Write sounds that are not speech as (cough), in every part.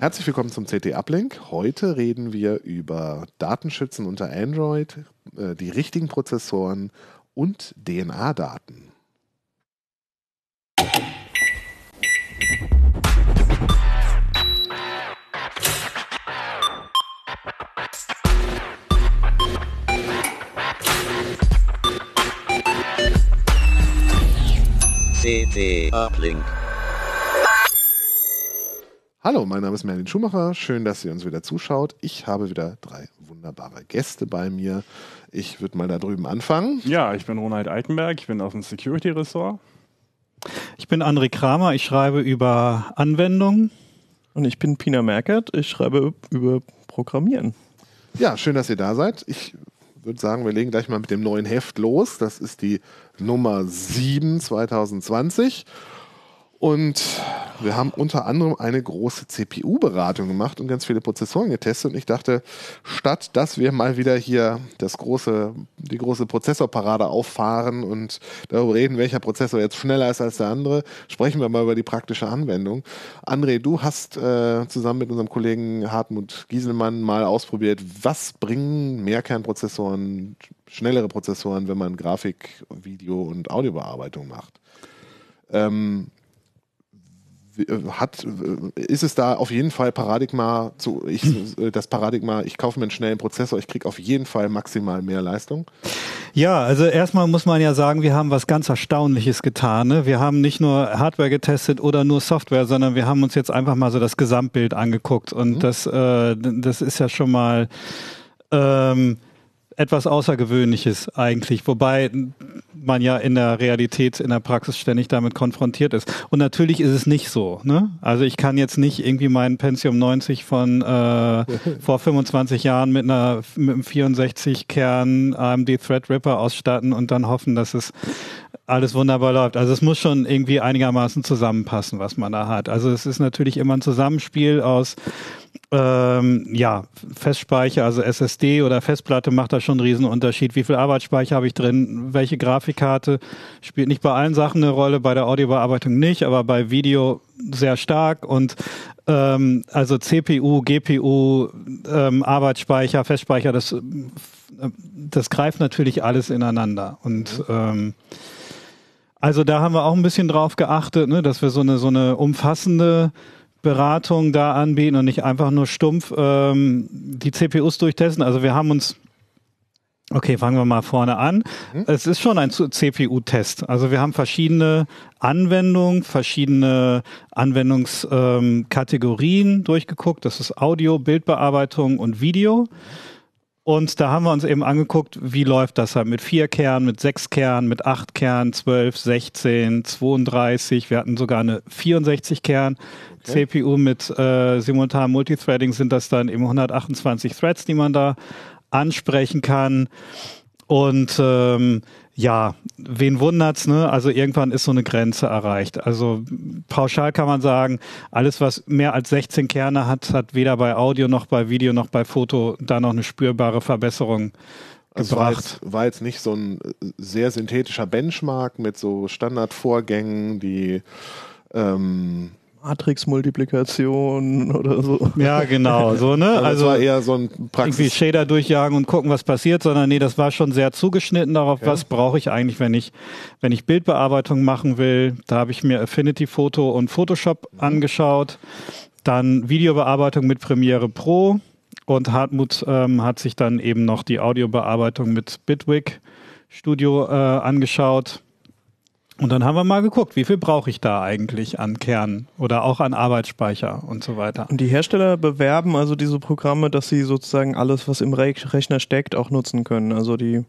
Herzlich willkommen zum CT Uplink. Heute reden wir über Datenschützen unter Android, äh, die richtigen Prozessoren und DNA-Daten. CT Uplink. Hallo, mein Name ist Merlin Schumacher. Schön, dass ihr uns wieder zuschaut. Ich habe wieder drei wunderbare Gäste bei mir. Ich würde mal da drüben anfangen. Ja, ich bin Ronald Altenberg, ich bin aus dem Security-Ressort. Ich bin André Kramer, ich schreibe über Anwendungen. Und ich bin Pina Merkert, ich schreibe über Programmieren. Ja, schön, dass ihr da seid. Ich würde sagen, wir legen gleich mal mit dem neuen Heft los. Das ist die Nummer 7 2020. Und wir haben unter anderem eine große CPU-Beratung gemacht und ganz viele Prozessoren getestet. Und ich dachte, statt dass wir mal wieder hier das große, die große Prozessorparade auffahren und darüber reden, welcher Prozessor jetzt schneller ist als der andere, sprechen wir mal über die praktische Anwendung. André, du hast äh, zusammen mit unserem Kollegen Hartmut Gieselmann mal ausprobiert, was bringen Mehrkernprozessoren, schnellere Prozessoren, wenn man Grafik, Video und Audiobearbeitung macht. Ähm, hat, ist es da auf jeden Fall Paradigma, zu, ich, (laughs) das Paradigma, ich kaufe mir einen schnellen Prozessor, ich kriege auf jeden Fall maximal mehr Leistung? Ja, also erstmal muss man ja sagen, wir haben was ganz Erstaunliches getan. Ne? Wir haben nicht nur Hardware getestet oder nur Software, sondern wir haben uns jetzt einfach mal so das Gesamtbild angeguckt und mhm. das, äh, das ist ja schon mal ähm, etwas Außergewöhnliches eigentlich, wobei man ja in der Realität, in der Praxis ständig damit konfrontiert ist. Und natürlich ist es nicht so. Ne? Also ich kann jetzt nicht irgendwie meinen Pentium 90 von äh, (laughs) vor 25 Jahren mit einer mit einem 64 Kern AMD Threadripper ausstatten und dann hoffen, dass es alles wunderbar läuft. Also es muss schon irgendwie einigermaßen zusammenpassen, was man da hat. Also es ist natürlich immer ein Zusammenspiel aus ähm, ja, Festspeicher, also SSD oder Festplatte macht da schon einen Riesenunterschied. Wie viel Arbeitsspeicher habe ich drin? Welche Grafikkarte spielt nicht bei allen Sachen eine Rolle, bei der Audiobearbeitung nicht, aber bei Video sehr stark und ähm, also CPU, GPU, ähm, Arbeitsspeicher, Festspeicher, das, äh, das greift natürlich alles ineinander und ähm, also da haben wir auch ein bisschen drauf geachtet, ne, dass wir so eine so eine umfassende Beratung da anbieten und nicht einfach nur stumpf ähm, die CPUs durchtesten. Also wir haben uns Okay, fangen wir mal vorne an. Mhm. Es ist schon ein CPU-Test. Also wir haben verschiedene Anwendungen, verschiedene Anwendungskategorien ähm, durchgeguckt. Das ist Audio, Bildbearbeitung und Video. Und da haben wir uns eben angeguckt, wie läuft das halt mit vier Kernen, mit sechs Kernen, mit acht Kernen, zwölf, sechzehn, 32. Wir hatten sogar eine 64 Kern. Okay. CPU mit äh, simultanem Multithreading sind das dann eben 128 Threads, die man da ansprechen kann. Und ähm, ja, wen wundert's, ne? Also irgendwann ist so eine Grenze erreicht. Also pauschal kann man sagen, alles was mehr als 16 Kerne hat, hat weder bei Audio noch bei Video noch bei Foto da noch eine spürbare Verbesserung also war jetzt, war jetzt nicht so ein sehr synthetischer Benchmark mit so Standardvorgängen, die ähm, Matrix-Multiplikation oder so. Ja, genau, so, ne? Also, also war eher so ein Praxis. Irgendwie Shader durchjagen und gucken, was passiert, sondern nee, das war schon sehr zugeschnitten darauf, ja. was brauche ich eigentlich, wenn ich, wenn ich Bildbearbeitung machen will. Da habe ich mir Affinity Photo und Photoshop mhm. angeschaut. Dann Videobearbeitung mit Premiere Pro und Hartmut ähm, hat sich dann eben noch die Audiobearbeitung mit Bitwig Studio äh, angeschaut. Und dann haben wir mal geguckt, wie viel brauche ich da eigentlich an Kern oder auch an Arbeitsspeicher und so weiter. Und die Hersteller bewerben also diese Programme, dass sie sozusagen alles, was im Rechner steckt, auch nutzen können. Also die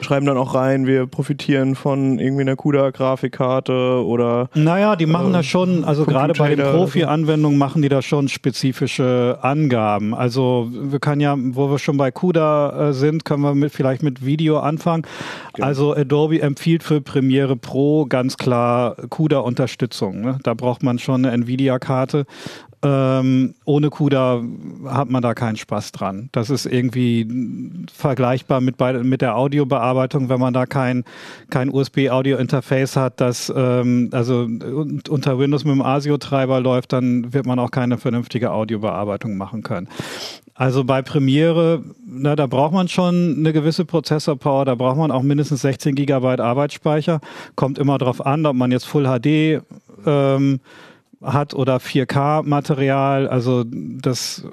schreiben dann auch rein, wir profitieren von irgendwie einer CUDA-Grafikkarte oder. Naja, die machen äh, da schon, also gerade bei den Profi-Anwendungen machen die da schon spezifische Angaben. Also wir können ja, wo wir schon bei CUDA äh, sind, können wir mit, vielleicht mit Video anfangen. Genau. Also Adobe empfiehlt für Premiere Pro ganz klar CUDA-Unterstützung. Ne? Da braucht man schon eine Nvidia-Karte Ähm, ohne CUDA hat man da keinen Spaß dran. Das ist irgendwie vergleichbar mit, bei, mit der Audiobearbeitung, wenn man da kein, kein USB-Audio-Interface hat, das ähm, also unter Windows mit dem ASIO-Treiber läuft, dann wird man auch keine vernünftige Audiobearbeitung machen können. Also bei Premiere, na, da braucht man schon eine gewisse Prozessor-Power, da braucht man auch mindestens 16 Gigabyte Arbeitsspeicher. Kommt immer darauf an, ob man jetzt Full HD ähm, hat oder 4K-Material. Also das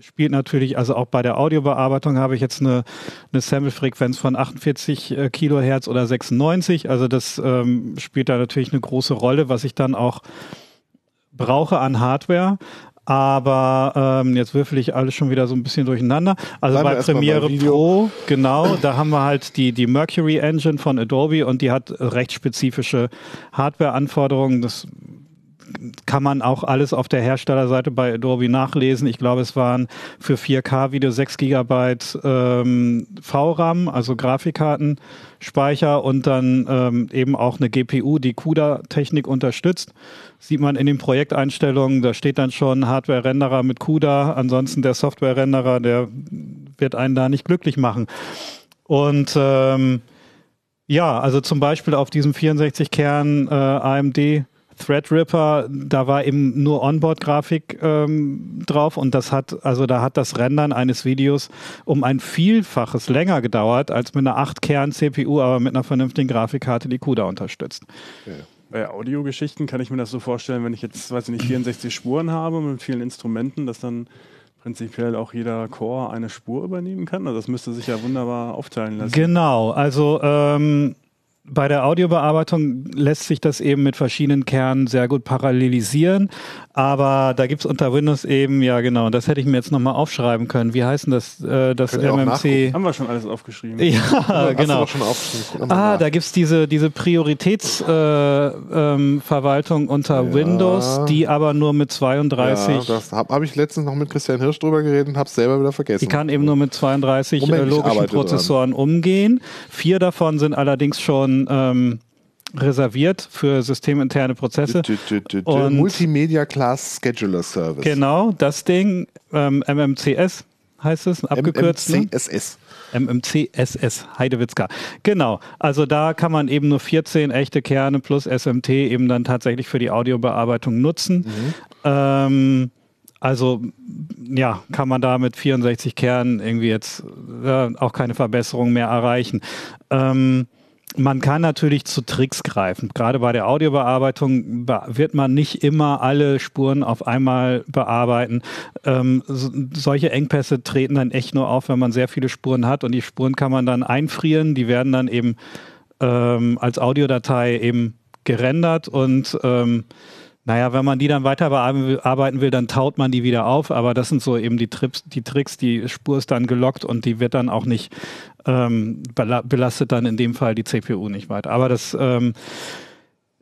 spielt natürlich, also auch bei der Audiobearbeitung habe ich jetzt eine, eine Sample-Frequenz von 48 äh, Kilohertz oder 96. Also das ähm, spielt da natürlich eine große Rolle, was ich dann auch brauche an Hardware. Aber ähm, jetzt würfel ich alles schon wieder so ein bisschen durcheinander. Also Bleiben bei Premiere bei. Pro, genau, da haben wir halt die, die Mercury Engine von Adobe und die hat recht spezifische Hardware-Anforderungen. Das kann man auch alles auf der Herstellerseite bei Adobe nachlesen. Ich glaube, es waren für 4K-Video 6 Gigabyte ähm, VRAM, also Grafikkartenspeicher und dann ähm, eben auch eine GPU, die CUDA-Technik unterstützt. Sieht man in den Projekteinstellungen, da steht dann schon Hardware-Renderer mit CUDA, ansonsten der Software-Renderer, der wird einen da nicht glücklich machen. Und ähm, ja, also zum Beispiel auf diesem 64-Kern äh, AMD Threadripper, da war eben nur Onboard-Grafik ähm, drauf und das hat, also da hat das Rendern eines Videos um ein Vielfaches länger gedauert als mit einer 8-Kern-CPU, aber mit einer vernünftigen Grafikkarte, die CUDA unterstützt. Bei Audiogeschichten kann ich mir das so vorstellen, wenn ich jetzt, weiß ich nicht, 64 Spuren habe mit vielen Instrumenten, dass dann prinzipiell auch jeder Chor eine Spur übernehmen kann. Also das müsste sich ja wunderbar aufteilen lassen. Genau, also ähm, bei der Audiobearbeitung lässt sich das eben mit verschiedenen Kernen sehr gut parallelisieren, aber da gibt's unter Windows eben, ja genau, das hätte ich mir jetzt nochmal aufschreiben können. Wie heißt denn das, äh, das Könnt MMC? Haben wir schon alles aufgeschrieben. Ja, du genau. schon aufgeschrieben. Ah, nach. da gibt's diese, diese Prioritätsverwaltung äh, ähm, Verwaltung unter Ja. Windows, die aber nur mit 32, Ja, das habe hab ich letztens noch mit Christian Hirsch drüber geredet und hab's selber wieder vergessen. die kann eben nur mit 32 Moment, äh, ich logischen arbeite dran. Prozessoren umgehen. Vier davon sind allerdings schon ähm, reserviert für systeminterne Prozesse. Dü- dü- dü- Und- Multimedia Class Scheduler Service. Genau, das Ding, ähm, MMCS heißt es, abgekürzt. ne? MMCSS. MMCSS, Heidewitzka. Genau, also da kann man eben nur 14 echte Kerne plus SMT eben dann tatsächlich für die Audiobearbeitung nutzen. Ähm, also ja, kann man da mit 64 Kernen irgendwie jetzt äh, auch keine Verbesserung mehr erreichen. Ähm, man kann natürlich zu Tricks greifen. Gerade bei der Audiobearbeitung be- wird man nicht immer alle Spuren auf einmal bearbeiten. Ähm, so, solche Engpässe treten dann echt nur auf, wenn man sehr viele Spuren hat und die Spuren kann man dann einfrieren. Die werden dann eben ähm, als Audiodatei eben gerendert und ähm, naja, wenn man die dann weiter bearbeiten will- dann taut man die wieder auf, aber das sind so eben die, Trips, die Tricks, die Spur ist dann gelockt und die wird dann auch nicht ähm, bela belastet dann in dem Fall die CPU nicht weiter. Aber das ähm,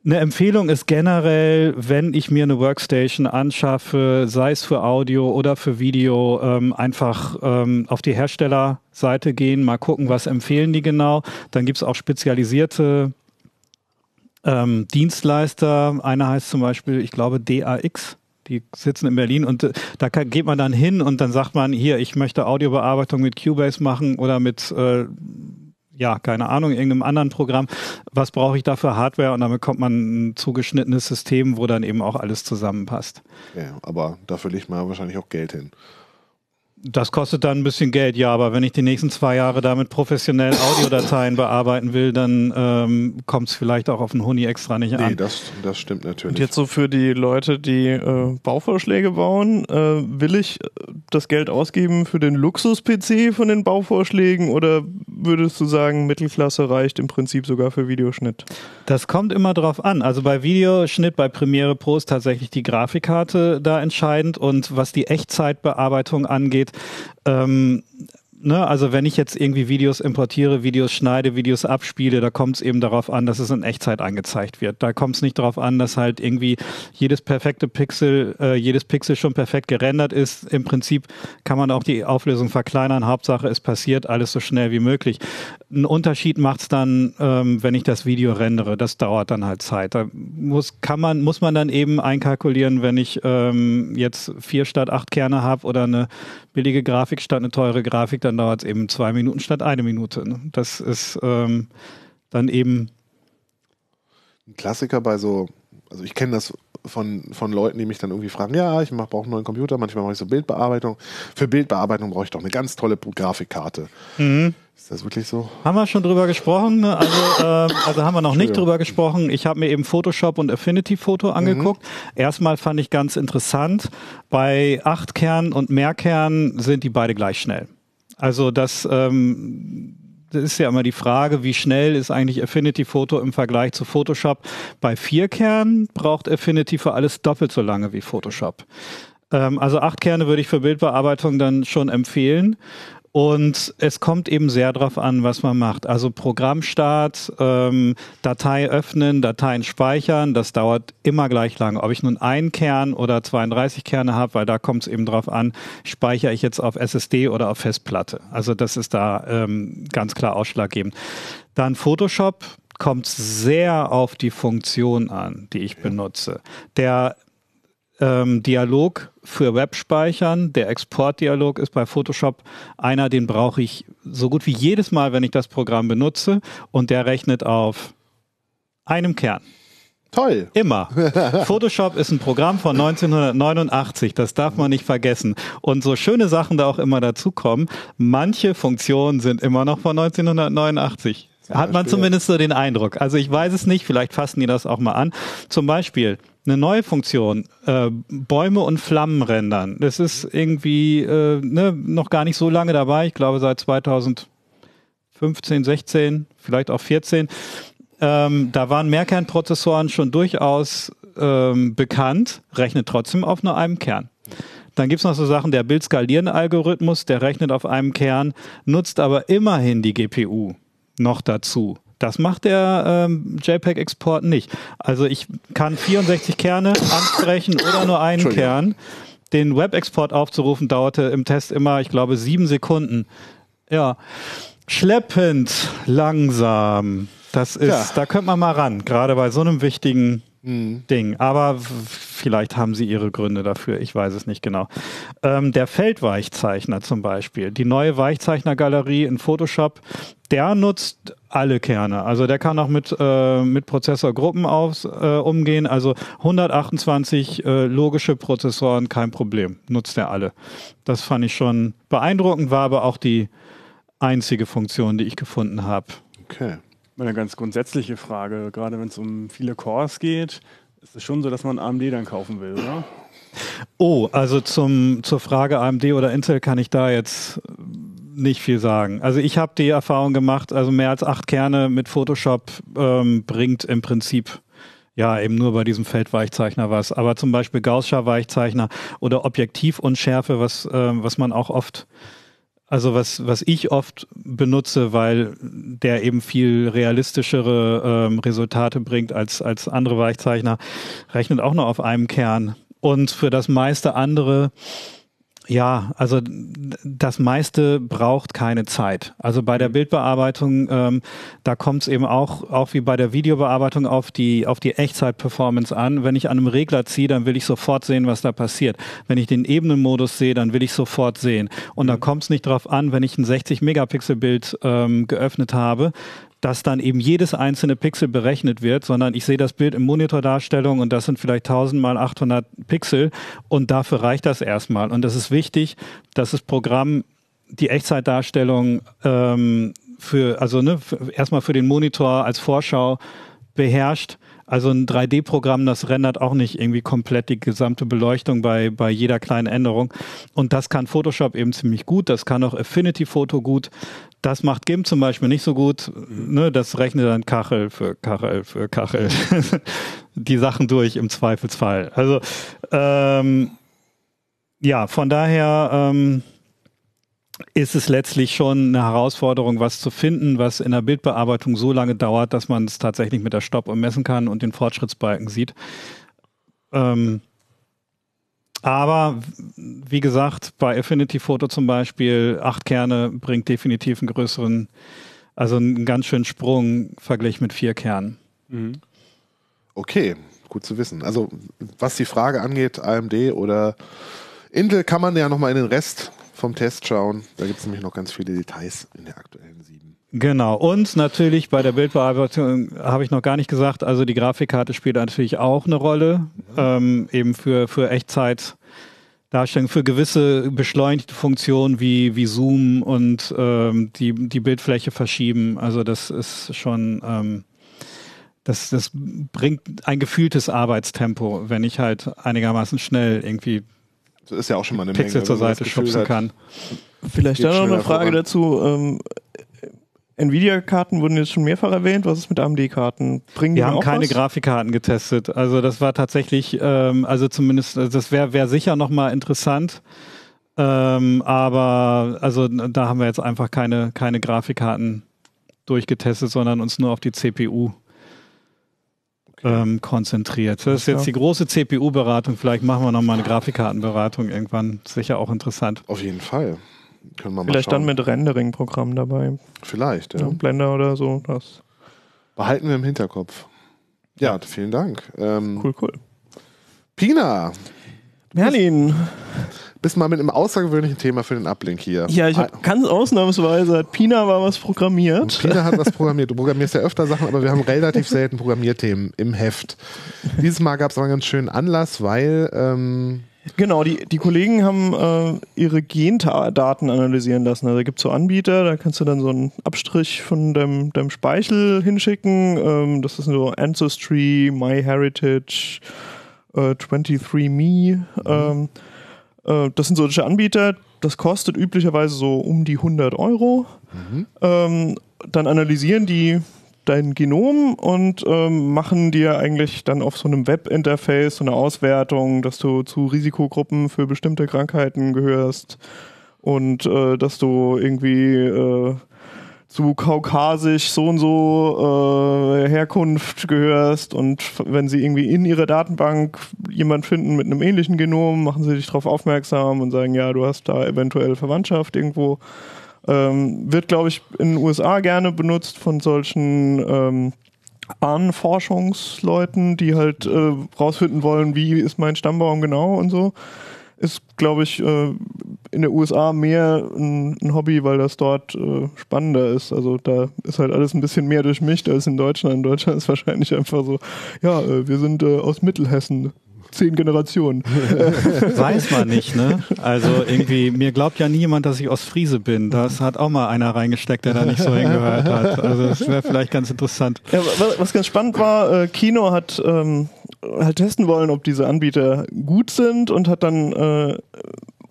eine Empfehlung ist generell, wenn ich mir eine Workstation anschaffe, sei es für Audio oder für Video, ähm, einfach ähm, auf die Herstellerseite gehen, mal gucken, was empfehlen die genau. Dann gibt's auch spezialisierte ähm, Dienstleister. Einer heißt zum Beispiel, ich glaube, DAX. Die sitzen in Berlin und äh, da kann, geht man dann hin und dann sagt man, hier, ich möchte Audiobearbeitung mit Cubase machen oder mit, äh, ja, keine Ahnung, irgendeinem anderen Programm. Was brauche ich da für Hardware? Und dann bekommt man ein zugeschnittenes System, wo dann eben auch alles zusammenpasst. Ja, aber dafür legt man wahrscheinlich auch Geld hin. Das kostet dann ein bisschen Geld, ja, aber wenn ich die nächsten zwei Jahre damit professionell Audiodateien bearbeiten will, dann ähm, kommt es vielleicht auch auf den Huni extra nicht Nee, an. das, das stimmt natürlich. Und jetzt so für die Leute, die äh, Bauvorschläge bauen, äh, will ich äh, das Geld ausgeben für den Luxus-PC von den Bauvorschlägen oder würdest du sagen, Mittelklasse reicht im Prinzip sogar für Videoschnitt? Das kommt immer drauf an. Also bei Videoschnitt, bei Premiere Pro ist tatsächlich die Grafikkarte da entscheidend und was die Echtzeitbearbeitung angeht, ähm, ne, also wenn ich jetzt irgendwie Videos importiere, Videos schneide, Videos abspiele, da kommt es eben darauf an, dass es in Echtzeit angezeigt wird. Da kommt es nicht darauf an, dass halt irgendwie jedes perfekte Pixel, äh, jedes Pixel schon perfekt gerendert ist. Im Prinzip kann man auch die Auflösung verkleinern. Hauptsache, es passiert alles so schnell wie möglich. Ein Unterschied macht es dann, ähm, wenn ich das Video rendere. Das dauert dann halt Zeit. Da muss, kann man, muss man dann eben einkalkulieren, wenn ich ähm, jetzt vier statt acht Kerne habe oder eine billige Grafik statt eine teure Grafik, dann dauert es eben zwei Minuten statt eine Minute. Ne? Das ist ähm, dann eben Ein Klassiker bei so, also ich kenne das von, von Leuten, die mich dann irgendwie fragen, ja, ich brauche einen neuen Computer, manchmal mache ich so Bildbearbeitung. Für Bildbearbeitung brauche ich doch eine ganz tolle Grafikkarte. Ist das wirklich so? Haben wir schon drüber gesprochen? ne? Also, ähm, also haben wir noch nicht drüber gesprochen. Ich habe mir eben Photoshop und Affinity Photo angeguckt. Erstmal fand ich ganz interessant, bei acht Kernen und mehr Kernen sind die beide gleich schnell. Also das, ähm, das ist ja immer die Frage, wie schnell ist eigentlich Affinity Photo im Vergleich zu Photoshop. Bei vier Kernen braucht Affinity für alles doppelt so lange wie Photoshop. Ähm, also acht Kerne würde ich für Bildbearbeitung dann schon empfehlen. Und es kommt eben sehr drauf an, was man macht. Also Programmstart, ähm, Datei öffnen, Dateien speichern, das dauert immer gleich lang. Ob ich nun einen Kern oder 32 Kerne habe, weil da kommt es eben drauf an, speichere ich jetzt auf SSD oder auf Festplatte. Also das ist da ähm, ganz klar ausschlaggebend. Dann Photoshop kommt sehr auf die Funktion an, die ich benutze. Der ähm, Dialog für Webspeichern. Der Exportdialog ist bei Photoshop einer, den brauche ich so gut wie jedes Mal, wenn ich das Programm benutze. Und der rechnet auf einem Kern. Toll. Immer. (laughs) Photoshop ist ein Programm von 1989, das darf man nicht vergessen. Und so schöne Sachen da auch immer dazukommen, manche Funktionen sind immer noch von 1989. Hat man zumindest so den Eindruck. Also ich weiß es nicht, vielleicht fassen die das auch mal an. Zum Beispiel eine neue Funktion, äh, Bäume und Flammen rendern. Das ist irgendwie äh, ne, noch gar nicht so lange dabei. Ich glaube seit 2015, 16, vielleicht auch 14. Ähm, da waren Mehrkernprozessoren schon durchaus ähm, bekannt, rechnet trotzdem auf nur einem Kern. Dann gibt's noch so Sachen, der Bildskalieren-Algorithmus, der rechnet auf einem Kern, nutzt aber immerhin die GPU noch dazu. Das macht der ähm, JPEG-Export nicht. Also ich kann 64 Kerne ansprechen oder nur einen. Kern. Den Web-Export aufzurufen dauerte im Test immer, ich glaube, sieben Sekunden. Ja, schleppend, langsam. Das ist, Ja. da könnte man mal ran, gerade bei so einem wichtigen Ding. Aber vielleicht haben sie ihre Gründe dafür. Ich weiß es nicht genau. Ähm, der Feldweichzeichner zum Beispiel, die neue Weichzeichnergalerie in Photoshop, der nutzt alle Kerne. Also der kann auch mit, äh, mit Prozessorgruppen aus, äh, umgehen. Also 128 äh, logische Prozessoren, kein Problem. Nutzt er alle. Das fand ich schon beeindruckend, war aber auch die einzige Funktion, die ich gefunden habe. Okay. Eine ganz grundsätzliche Frage, gerade wenn es um viele Cores geht, ist es schon so, dass man AMD dann kaufen will, oder? Oh, also zum, zur Frage AMD oder Intel kann ich da jetzt nicht viel sagen. Also ich habe die Erfahrung gemacht, also mehr als acht Kerne mit Photoshop ähm, bringt im Prinzip ja eben nur bei diesem Feldweichzeichner was. Aber zum Beispiel Gaußscher Weichzeichner oder Objektivunschärfe, was, ähm, was man auch oft also was, was ich oft benutze, weil der eben viel realistischere ähm, Resultate bringt als, als andere Weichzeichner, rechnet auch nur auf einem Kern. Und für das meiste andere, ja, also das meiste braucht keine Zeit. Also bei der Bildbearbeitung, ähm, da kommt es eben auch, auch wie bei der Videobearbeitung auf die, auf die Echtzeit-Performance an. Wenn ich an einem Regler ziehe, dann will ich sofort sehen, was da passiert. Wenn ich den Ebenenmodus sehe, dann will ich sofort sehen. Und da kommt es nicht drauf an, wenn ich ein 60-Megapixel-Bild ähm, geöffnet habe, dass dann eben jedes einzelne Pixel berechnet wird, sondern ich sehe das Bild in Monitordarstellung und das sind vielleicht 1000 mal 800 Pixel und dafür reicht das erstmal. Und das ist wichtig, dass das Programm die Echtzeitdarstellung ähm, für, also ne, erstmal für den Monitor als Vorschau beherrscht. Also ein 3D-Programm, das rendert auch nicht irgendwie komplett die gesamte Beleuchtung bei, bei jeder kleinen Änderung. Und das kann Photoshop eben ziemlich gut. Das kann auch Affinity Photo gut. Das macht GIMP zum Beispiel nicht so gut. Ne, das rechnet dann Kachel für Kachel für Kachel (laughs) die Sachen durch im Zweifelsfall. Also ähm, ja, von daher ähm, ist es letztlich schon eine Herausforderung, was zu finden, was in der Bildbearbeitung so lange dauert, dass man es tatsächlich mit der Stoppuhr messen kann und den Fortschrittsbalken sieht. Ähm, aber wie gesagt, bei Affinity Photo zum Beispiel, acht Kerne bringt definitiv einen größeren, also einen ganz schönen Sprung verglichen mit vier Kernen. Okay, gut zu wissen. Also, was die Frage angeht, AMD oder Intel, kann man ja nochmal in den Rest vom Test schauen. Da gibt es nämlich noch ganz viele Details in der aktuellen 7. Genau. Und natürlich bei der Bildbearbeitung habe ich noch gar nicht gesagt, also die Grafikkarte spielt natürlich auch eine Rolle, ähm, eben für, für Echtzeit. Darstellung für gewisse beschleunigte Funktionen wie, wie Zoom und ähm, die, die Bildfläche verschieben. Also das ist schon, ähm, das, das bringt ein gefühltes Arbeitstempo, wenn ich halt einigermaßen schnell irgendwie Das ist ja auch schon mal eine Pixel Menge. zur Seite schubsen hat, kann. Vielleicht dann noch eine Frage voran. dazu. Ähm, Nvidia-Karten wurden jetzt schon mehrfach erwähnt. Was ist mit AMD-Karten? Bringen die Wir haben auch keine was? Grafikkarten getestet. Also das war tatsächlich, ähm, also zumindest, also das wäre wär sicher nochmal interessant. Ähm, aber also da haben wir jetzt einfach keine, keine Grafikkarten durchgetestet, sondern uns nur auf die CPU ähm, konzentriert. Das ist jetzt die große CPU-Beratung. Vielleicht machen wir nochmal eine Grafikkartenberatung irgendwann. Sicher auch interessant. Auf jeden Fall. Können wir mal Vielleicht dann schauen. mit Rendering-Programm dabei. Vielleicht, ja. Ja. Blender oder so. Das Behalten wir im Hinterkopf. Ja, vielen Dank. Ähm, cool, cool. Pina, Merlin, bist mal mit einem außergewöhnlichen Thema für den Uplink hier. ja, ich habe ganz ausnahmsweise, hat Pina mal was programmiert. Pina hat was programmiert. Du programmierst ja öfter Sachen, aber wir haben relativ selten Programmierthemen im Heft. Dieses Mal gab es aber einen ganz schönen Anlass, weil ähm, Genau, die, die Kollegen haben äh, ihre Gendaten analysieren lassen. Also da gibt es so Anbieter, da kannst du dann so einen Abstrich von deinem, deinem Speichel hinschicken. Ähm, das ist so Ancestry, MyHeritage, äh, 23me. Ähm, äh, das sind solche Anbieter. Das kostet üblicherweise so um die 100 Euro. Ähm, dann analysieren die dein Genom und ähm, machen dir eigentlich dann auf so einem Webinterface so eine Auswertung, dass du zu Risikogruppen für bestimmte Krankheiten gehörst und äh, dass du irgendwie äh, zu kaukasisch so und so äh, Herkunft gehörst und wenn sie irgendwie in ihrer Datenbank jemand finden mit einem ähnlichen Genom, machen sie dich darauf aufmerksam und sagen, ja, du hast da eventuell Verwandtschaft irgendwo. Ähm, wird, glaube ich, in den USA gerne benutzt von solchen ähm, Ahnenforschungsleuten, die halt äh, rausfinden wollen, wie ist mein Stammbaum genau und so. Ist, glaube ich, äh, in den USA mehr ein, ein Hobby, weil das dort äh, spannender ist. Also da ist halt alles ein bisschen mehr durchmischt als in Deutschland. In Deutschland ist wahrscheinlich einfach so, ja, äh, wir sind äh, aus Mittelhessen. Zehn Generationen. (laughs) Weiß man nicht, ne? Also irgendwie, mir glaubt ja niemand, dass ich aus Friese bin. Das hat auch mal einer reingesteckt, der da nicht so hingehört hat. Also das wäre vielleicht ganz interessant. Ja, wa- was ganz spannend war, äh, Kino hat ähm, halt testen wollen, ob diese Anbieter gut sind und hat dann äh,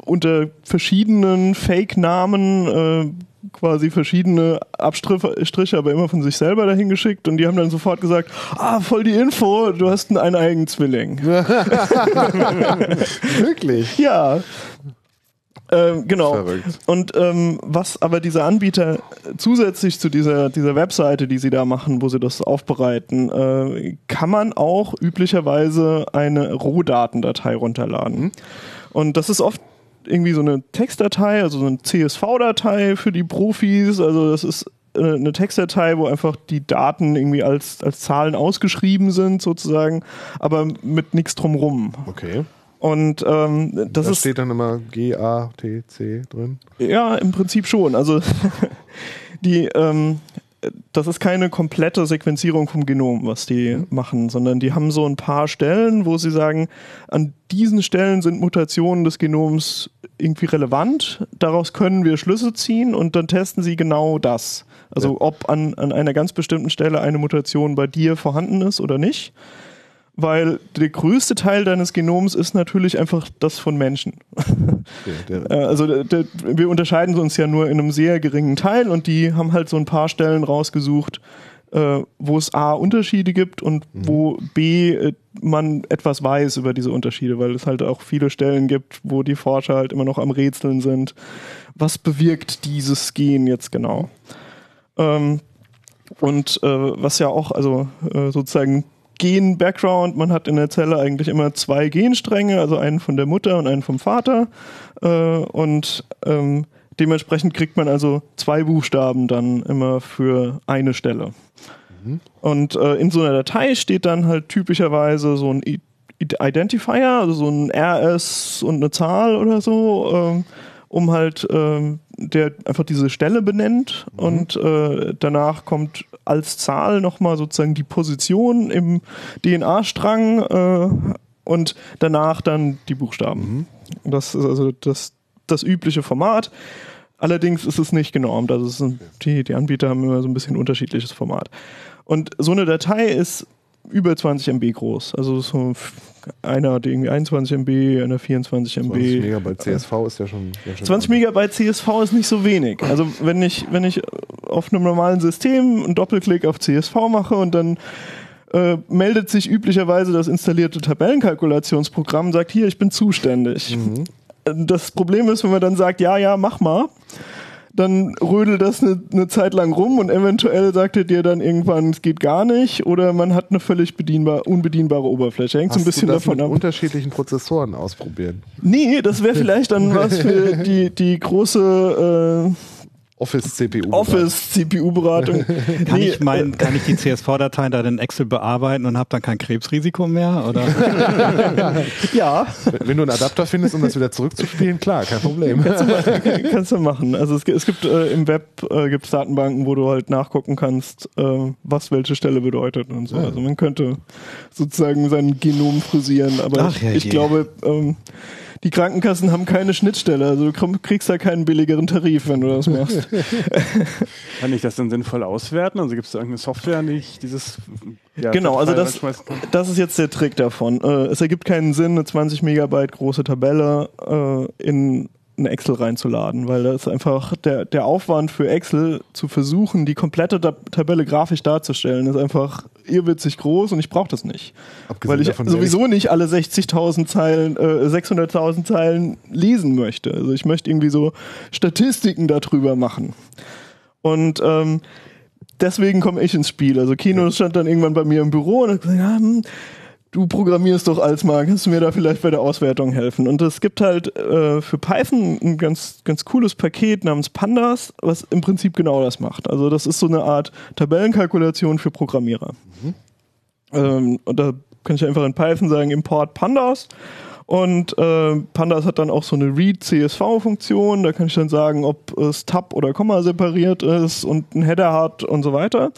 unter verschiedenen Fake-Namen äh, quasi verschiedene Abstriche, Striche, aber immer von sich selber dahin geschickt und die haben dann sofort gesagt, ah, voll die Info, du hast einen eineigen Zwilling. (laughs) (laughs) wirklich. Ja. Ähm, genau. Verrückt. Und ähm, was aber diese Anbieter zusätzlich zu dieser, dieser Webseite, die sie da machen, wo sie das aufbereiten, äh, kann man auch üblicherweise eine Rohdatendatei runterladen. Und das ist oft irgendwie so eine Textdatei, also so eine CSV-Datei für die Profis. Also das ist äh, eine Textdatei, wo einfach die Daten irgendwie als, als Zahlen ausgeschrieben sind, sozusagen, aber mit nichts drumrum. Okay. Und ähm, das da ist steht dann immer G-A-T-C drin. ja, im Prinzip schon. Also (laughs) die, ähm, das ist keine komplette Sequenzierung vom Genom, was die machen, sondern die haben so ein paar Stellen, wo sie sagen, an diesen Stellen sind Mutationen des Genoms irgendwie relevant. Daraus können wir Schlüsse ziehen und dann testen sie genau das. Also Ja. ob an, an einer ganz bestimmten Stelle eine Mutation bei dir vorhanden ist oder nicht. Weil der größte Teil deines Genoms ist natürlich einfach das von Menschen. Der, Äh, Also der, der, wir unterscheiden uns ja nur in einem sehr geringen Teil und die haben halt so ein paar Stellen rausgesucht, äh, wo es A Unterschiede gibt und wo B äh, man etwas weiß über diese Unterschiede, weil es halt auch viele Stellen gibt, wo die Forscher halt immer noch am Rätseln sind. Was bewirkt dieses Gen jetzt genau? Ähm, und äh, was ja auch, also äh, sozusagen Gen-Background, man hat in der Zelle eigentlich immer zwei Genstränge, also einen von der Mutter und einen vom Vater. Äh, und ähm, dementsprechend kriegt man also zwei Buchstaben dann immer für eine Stelle. Und äh, in so einer Datei steht dann halt typischerweise so ein Identifier, also so ein RS und eine Zahl oder so, ähm, um halt ähm, der einfach diese Stelle benennt und äh, danach kommt als Zahl nochmal sozusagen die Position im DNA-Strang äh, und danach dann die Buchstaben. Das ist also das, das übliche Format. Allerdings ist es nicht genormt. Also es sind, die, die Anbieter haben immer so ein bisschen unterschiedliches Format. Und so eine Datei ist über 20 MB groß. Also so einer hat irgendwie 21 MB, einer 24 MB. 20 Megabyte CSV ist ja schon. Ja schon 20 Megabyte CSV ist nicht so wenig. Also wenn ich, wenn ich auf einem normalen System einen Doppelklick auf CSV mache und dann äh, meldet sich üblicherweise das installierte Tabellenkalkulationsprogramm, sagt hier, ich bin zuständig. Das Problem ist, wenn man dann sagt, ja, ja, mach mal, dann rödelt das eine, eine Zeit lang rum und eventuell sagt er dir dann irgendwann, es geht gar nicht oder man hat eine völlig bedienbar, unbedienbare Oberfläche. Hängt so ein bisschen du das davon mit ab. unterschiedlichen Prozessoren ausprobieren? Nee, das wäre vielleicht dann was für die, die große äh, Office CPU. Office-CPU-Beratung. (laughs) Kann, Nee, ich mein, kann ich die CSV-Dateien dann in Excel bearbeiten und habe dann kein Krebsrisiko mehr? Oder? äh, (laughs) ja, Wenn du einen Adapter findest, um das wieder zurückzuspielen, klar, kein Problem. kannst du machen. Also es, gibt- es gibt äh, im Web äh, gibt's Datenbanken, wo du halt nachgucken kannst, äh, was welche Stelle bedeutet und so. Also man könnte sozusagen sein Genom frisieren, aber Ach, ich, ja, ich glaube, ähm, die Krankenkassen haben keine Schnittstelle. Also du kriegst da keinen billigeren Tarif, wenn du das machst. (laughs) Kann ich das dann sinnvoll auswerten? Also gibt es da irgendeine Software, die ich dieses ja, Genau, also das, das ist jetzt der Trick davon. Äh, es ergibt keinen Sinn, eine 20 Megabyte große Tabelle äh, in eine Excel reinzuladen, weil das einfach der, der Aufwand für Excel zu versuchen, die komplette Ta Tabelle grafisch darzustellen, ist einfach irrwitzig groß und ich brauche das nicht. Abgesehen weil ich davon, sowieso nicht alle 60.000 Zeilen, äh, 600.000 Zeilen lesen möchte. Also ich möchte irgendwie so Statistiken darüber machen. Und ähm, deswegen komme ich ins Spiel. Also Kino stand dann irgendwann bei mir im Büro und hat gesagt, ja, hm, du programmierst doch als mal, kannst du mir da vielleicht bei der Auswertung helfen? Und es gibt halt äh, für Python ein ganz, ganz cooles Paket namens Pandas, was im Prinzip genau das macht. Also das ist so eine Art Tabellenkalkulation für Programmierer. Ähm, und da kann ich einfach in Python sagen, import Pandas. Und äh, Pandas hat dann auch so eine Read-CSV-Funktion. Da kann ich dann sagen, ob es Tab oder Komma separiert ist und einen Header hat und so weiter.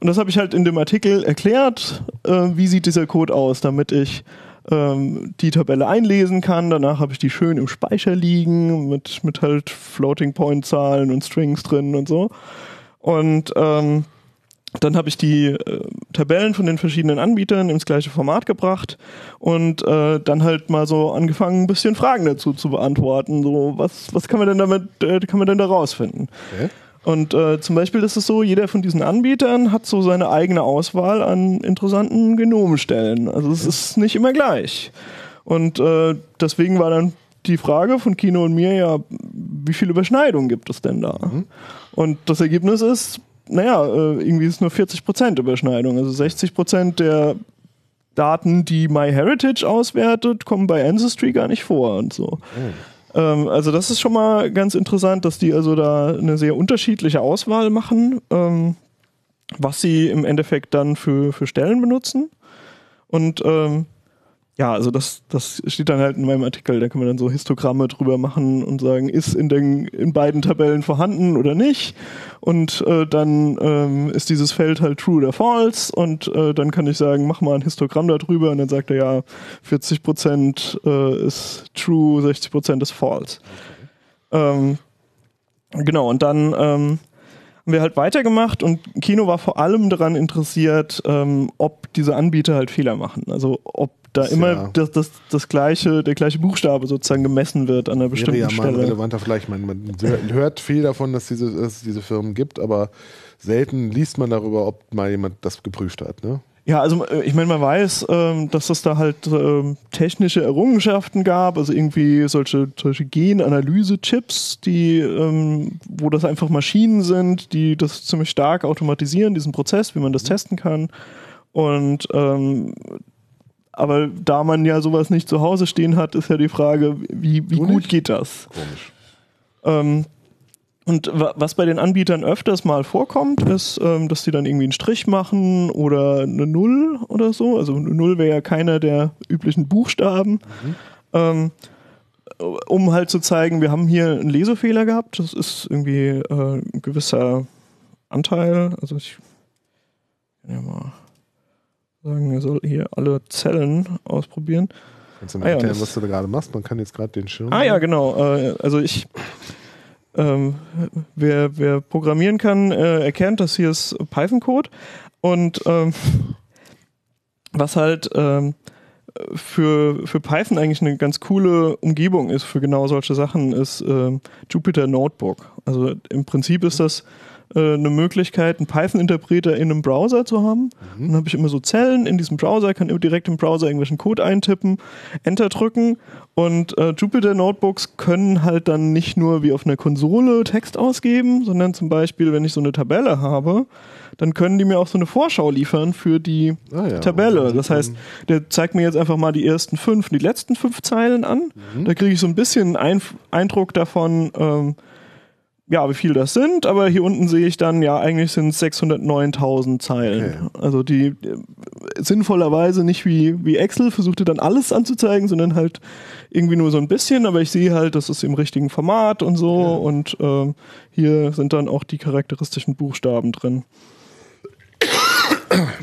Und das habe ich halt in dem Artikel erklärt, äh, wie sieht dieser Code aus, damit ich ähm, die Tabelle einlesen kann. Danach habe ich die schön im Speicher liegen mit, mit halt Floating-Point-Zahlen und Strings drin und so. Und ähm, dann habe ich die äh, Tabellen von den verschiedenen Anbietern ins gleiche Format gebracht und äh, dann halt mal so angefangen, ein bisschen Fragen dazu zu beantworten. So, was, was kann man denn damit, äh, kann man denn da rausfinden? Okay. Und äh, zum Beispiel ist es so, jeder von diesen Anbietern hat so seine eigene Auswahl an interessanten Genomstellen. Also es ist nicht immer gleich. Und äh, deswegen war dann die Frage von Kino und mir ja, wie viel Überschneidung gibt es denn da? Und das Ergebnis ist, naja, äh, irgendwie ist nur 40% Überschneidung. Also 60% der Daten, die MyHeritage auswertet, kommen bei Ancestry gar nicht vor und so. Ähm, also das ist schon mal ganz interessant, dass die also da eine sehr unterschiedliche Auswahl machen, ähm, was sie im Endeffekt dann für, für Stellen benutzen. Und ähm, ja, also das, das steht dann halt in meinem Artikel, da kann man dann so Histogramme drüber machen und sagen, ist in, den, in beiden Tabellen vorhanden oder nicht. Und äh, dann ähm, ist dieses Feld halt true oder false und äh, dann kann ich sagen, mach mal ein Histogramm darüber und dann sagt er ja, 40% äh, ist true, 60% ist false. Ähm, genau, und dann ähm, haben wir halt weitergemacht und Kino war vor allem daran interessiert, ähm, ob diese Anbieter halt Fehler machen. Also ob da Ist immer ja- das, das, das gleiche, der gleiche Buchstabe sozusagen gemessen wird an einer Wäre bestimmten ja mal ein Stelle. relevanter Vergleich. Man, man hört viel davon, dass, diese, dass es diese Firmen gibt, aber selten liest man darüber, ob mal jemand das geprüft hat. Ne? Ja, also äh, ich meine, man weiß, ähm, dass es da halt ähm, technische Errungenschaften gab, also irgendwie solche, solche Genanalyse-Chips, die, ähm, wo das einfach Maschinen sind, die das ziemlich stark automatisieren, diesen Prozess, wie man das testen kann. Und ähm, aber da man ja sowas nicht zu Hause stehen hat, ist ja die Frage, wie, wie Du gut nicht? geht das? Komisch. Ähm, und wa- was bei den Anbietern öfters mal vorkommt, ist, ähm, dass die dann irgendwie einen Strich machen oder eine Null oder so. Also eine Null wäre ja keiner der üblichen Buchstaben. Ähm, um halt zu zeigen, wir haben hier einen Lesefehler gehabt. Das ist irgendwie äh, ein gewisser Anteil. Also ich kann ja mal sagen, er soll hier alle Zellen ausprobieren. Kannst du mal Ah ja, erklären, das- was du da gerade machst? Man kann jetzt gerade den Schirm. Ah ja, genau. Äh, also ich, ähm, wer, wer programmieren kann, äh, erkennt, dass hier ist Python-Code und ähm, was halt ähm, für, für Python eigentlich eine ganz coole Umgebung ist für genau solche Sachen, ist ähm, Jupyter Notebook. Also im Prinzip ist das äh, eine Möglichkeit, einen Python-Interpreter in einem Browser zu haben. Dann habe ich immer so Zellen in diesem Browser, kann immer direkt im Browser irgendwelchen Code eintippen, Enter drücken und äh, Jupyter Notebooks können halt dann nicht nur wie auf einer Konsole Text ausgeben, sondern zum Beispiel, wenn ich so eine Tabelle habe, dann können die mir auch so eine Vorschau liefern für die Ah ja. Tabelle. Das heißt, der zeigt mir jetzt einfach mal die ersten fünf, die letzten fünf Zeilen an. Mhm. Da kriege ich so ein bisschen Ein Eindruck davon, ähm, ja, wie viel das sind, aber hier unten sehe ich dann, ja, eigentlich sind es 609.000 Zeilen. Also die äh, sinnvollerweise nicht wie, wie Excel versuchte dann alles anzuzeigen, sondern halt irgendwie nur so ein bisschen, aber ich sehe halt, das ist im richtigen Format und so und ähm, hier sind dann auch die charakteristischen Buchstaben drin.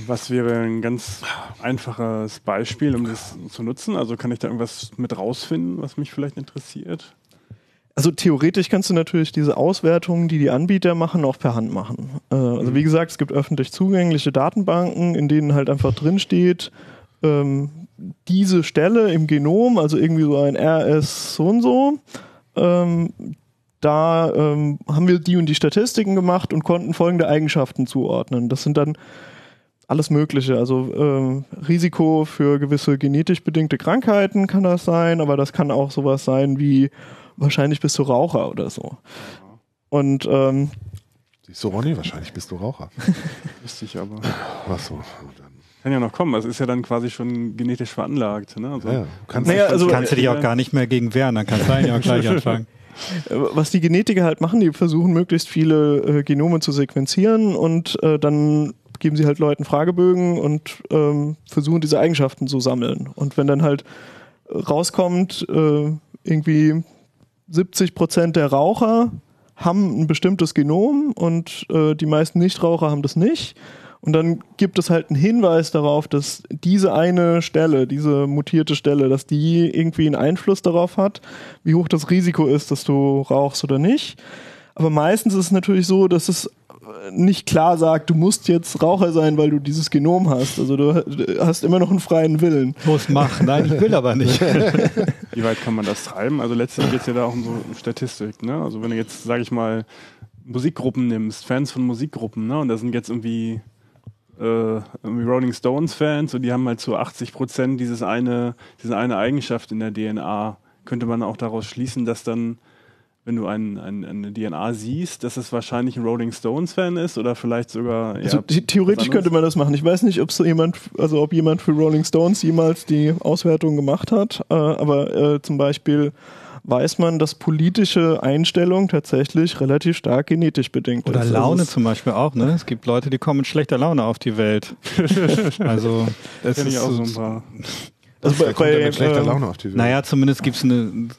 Was wäre ein ganz einfaches Beispiel, um das zu nutzen? Also kann ich da irgendwas mit rausfinden, was mich vielleicht interessiert? Also theoretisch kannst du natürlich diese Auswertungen, die die Anbieter machen, auch per Hand machen. Äh, also wie gesagt, es gibt öffentlich zugängliche Datenbanken, in denen halt einfach drin steht, ähm, diese Stelle im Genom, also irgendwie so ein RS so und so, ähm, da ähm, haben wir die und die Statistiken gemacht und konnten folgende Eigenschaften zuordnen. Das sind dann alles Mögliche. Also ähm, Risiko für gewisse genetisch bedingte Krankheiten kann das sein, aber das kann auch sowas sein wie wahrscheinlich bist du Raucher oder so. Und ähm, Siehst du, Ronny, wahrscheinlich bist du Raucher. (laughs) Richtig, aber Ach so. Dann, kann ja noch kommen. Es ist ja dann quasi schon genetisch veranlagt. Ne? Also, ja, ja. Kannst Naja, dich- also- kannst du dich auch gar nicht mehr gegen wehren, dann kannst du eigentlich auch gleich (laughs) anfangen. Äh, Was die Genetiker halt machen, die versuchen möglichst viele äh, Genome zu sequenzieren und äh, dann geben sie halt Leuten Fragebögen und ähm, versuchen diese Eigenschaften zu sammeln. Und wenn dann halt rauskommt, äh, irgendwie 70 Prozent der Raucher haben ein bestimmtes Genom und äh, die meisten Nichtraucher haben das nicht. Und dann gibt es halt einen Hinweis darauf, dass diese eine Stelle, diese mutierte Stelle, dass die irgendwie einen Einfluss darauf hat, wie hoch das Risiko ist, dass du rauchst oder nicht. Aber meistens ist es natürlich so, dass es nicht klar sagt, du musst jetzt Raucher sein, weil du dieses Genom hast. Also du hast immer noch einen freien Willen. Los, mach. Nein, ich will aber nicht. (laughs) Wie weit kann man das treiben? Also letztendlich geht es ja da auch um so Statistik. Ne? Also wenn du jetzt, sage ich mal, Musikgruppen nimmst, Fans von Musikgruppen, ne? und da sind jetzt irgendwie, äh, irgendwie Rolling Stones Fans und die haben halt zu 80 Prozent dieses eine, diese eine Eigenschaft in der DNA. Könnte man auch daraus schließen, dass dann, wenn du ein, ein, eine DNA siehst, dass es wahrscheinlich ein Rolling Stones Fan ist oder vielleicht sogar. Also ja, the- theoretisch könnte man das machen. Ich weiß nicht, ob so jemand, also ob jemand für Rolling Stones jemals die Auswertung gemacht hat, äh, aber äh, zum Beispiel weiß man, dass politische Einstellung tatsächlich relativ stark genetisch bedingt Oder ist. Laune Also zum Beispiel auch, ne? Es gibt Leute, die kommen mit schlechter Laune auf die Welt. (laughs) Also, das Kenn ich ist auch so ein paar. also bei, bei, mit schlechter Laune auf die Welt? naja, zumindest gibt es eine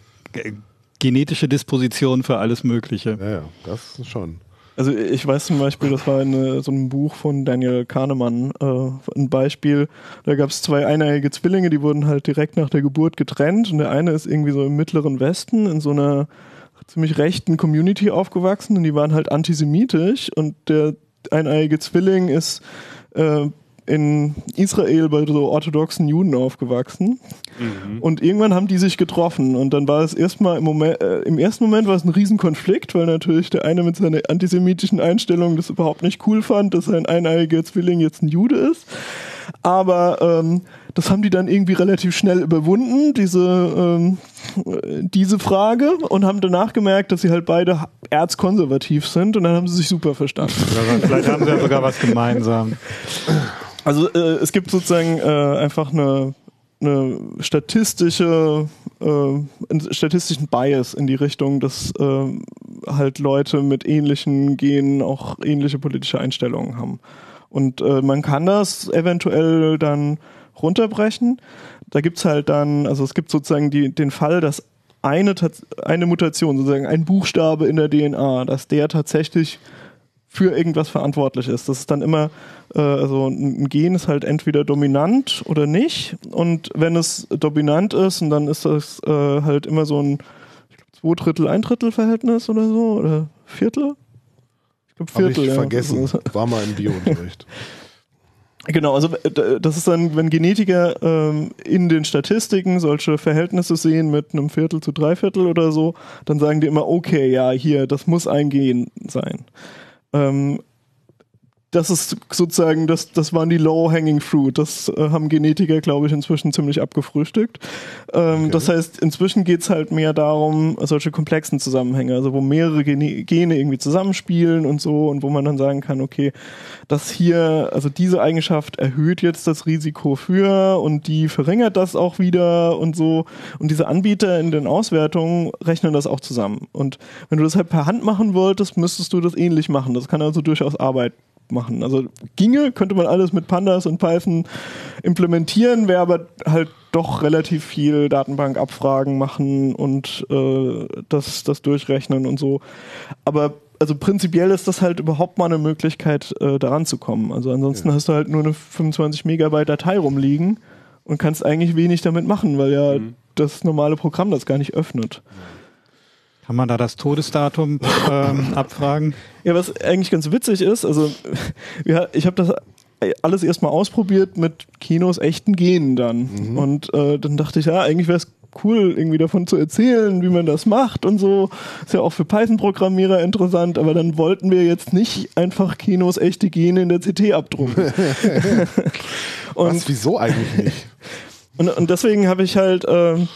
genetische Disposition für alles Mögliche. Ja, ja, das schon. Also ich weiß zum Beispiel, das war in so einem Buch von Daniel Kahnemann äh, ein Beispiel. Da gab es zwei eineige Zwillinge, die wurden halt direkt nach der Geburt getrennt und der eine ist irgendwie so im mittleren Westen in so einer ziemlich rechten Community aufgewachsen und die waren halt antisemitisch und der eineige Zwilling ist äh, in Israel bei so orthodoxen Juden aufgewachsen. Und irgendwann haben die sich getroffen und dann war es erstmal im Moment, äh, im ersten Moment war es ein Riesenkonflikt, weil natürlich der eine mit seiner antisemitischen Einstellung das überhaupt nicht cool fand, dass sein eineiiger Zwilling jetzt ein Jude ist. Aber ähm, das haben die dann irgendwie relativ schnell überwunden, diese, ähm, äh, diese Frage, und haben danach gemerkt, dass sie halt beide erzkonservativ sind und dann haben sie sich super verstanden. Vielleicht haben sie ja sogar was gemeinsam. (laughs) Also äh, es gibt sozusagen äh, einfach eine, eine statistische, äh, einen statistischen Bias in die Richtung, dass äh, halt Leute mit ähnlichen Genen auch ähnliche politische Einstellungen haben. Und äh, man kann das eventuell dann runterbrechen. Da gibt's halt dann, also es gibt sozusagen die, den Fall, dass eine, eine Mutation, sozusagen ein Buchstabe in der DNA, dass der tatsächlich für irgendwas verantwortlich ist. Das ist dann immer, also ein Gen ist halt entweder dominant oder nicht. Und wenn es dominant ist, und dann ist das äh, halt immer so ein zwei Drittel, ein Drittel Verhältnis oder so, oder Viertel? Ich glaube Viertel. ich ja. vergessen. (laughs) War mal im Biounterricht. Genau, also äh, das ist dann, wenn Genetiker ähm, in den Statistiken solche Verhältnisse sehen mit einem Viertel zu Dreiviertel oder so, dann sagen die immer, okay, ja, hier, das muss ein Gen sein. Ähm, das ist sozusagen, das, das waren die low-hanging fruit. Das äh, haben Genetiker, glaube ich, inzwischen ziemlich abgefrühstückt. Ähm, Das heißt, inzwischen geht's halt mehr darum, solche komplexen Zusammenhänge, also wo mehrere Gene, Gene irgendwie zusammenspielen und so und wo man dann sagen kann, okay, das hier, also diese Eigenschaft erhöht jetzt das Risiko für und die verringert das auch wieder und so. Und diese Anbieter in den Auswertungen rechnen das auch zusammen. Und wenn du das halt per Hand machen wolltest, müsstest du das ähnlich machen. Das kann also durchaus Arbeit machen. Also ginge, könnte man alles mit Pandas und Python implementieren, wäre aber halt doch relativ viel Datenbankabfragen machen und äh, das, das durchrechnen und so. Aber also prinzipiell ist das halt überhaupt mal eine Möglichkeit, äh, daran zu kommen. Also ansonsten hast du halt nur eine 25 Megabyte Datei rumliegen und kannst eigentlich wenig damit machen, weil ja das normale Programm das gar nicht öffnet. Kann man da das Todesdatum ähm, (laughs) abfragen? Ja, was eigentlich ganz witzig ist, also (laughs) ja, ich habe das alles erstmal ausprobiert mit Kinos echten Genen dann. Und äh, dann dachte ich, ja, eigentlich wäre es cool, irgendwie davon zu erzählen, wie man das macht und so. Ist ja auch für Python-Programmierer interessant, aber dann wollten wir jetzt nicht einfach Kinos echte Gene in der CT abdrucken. (laughs) und, Was, wieso eigentlich nicht? und, und deswegen habe ich halt, ähm,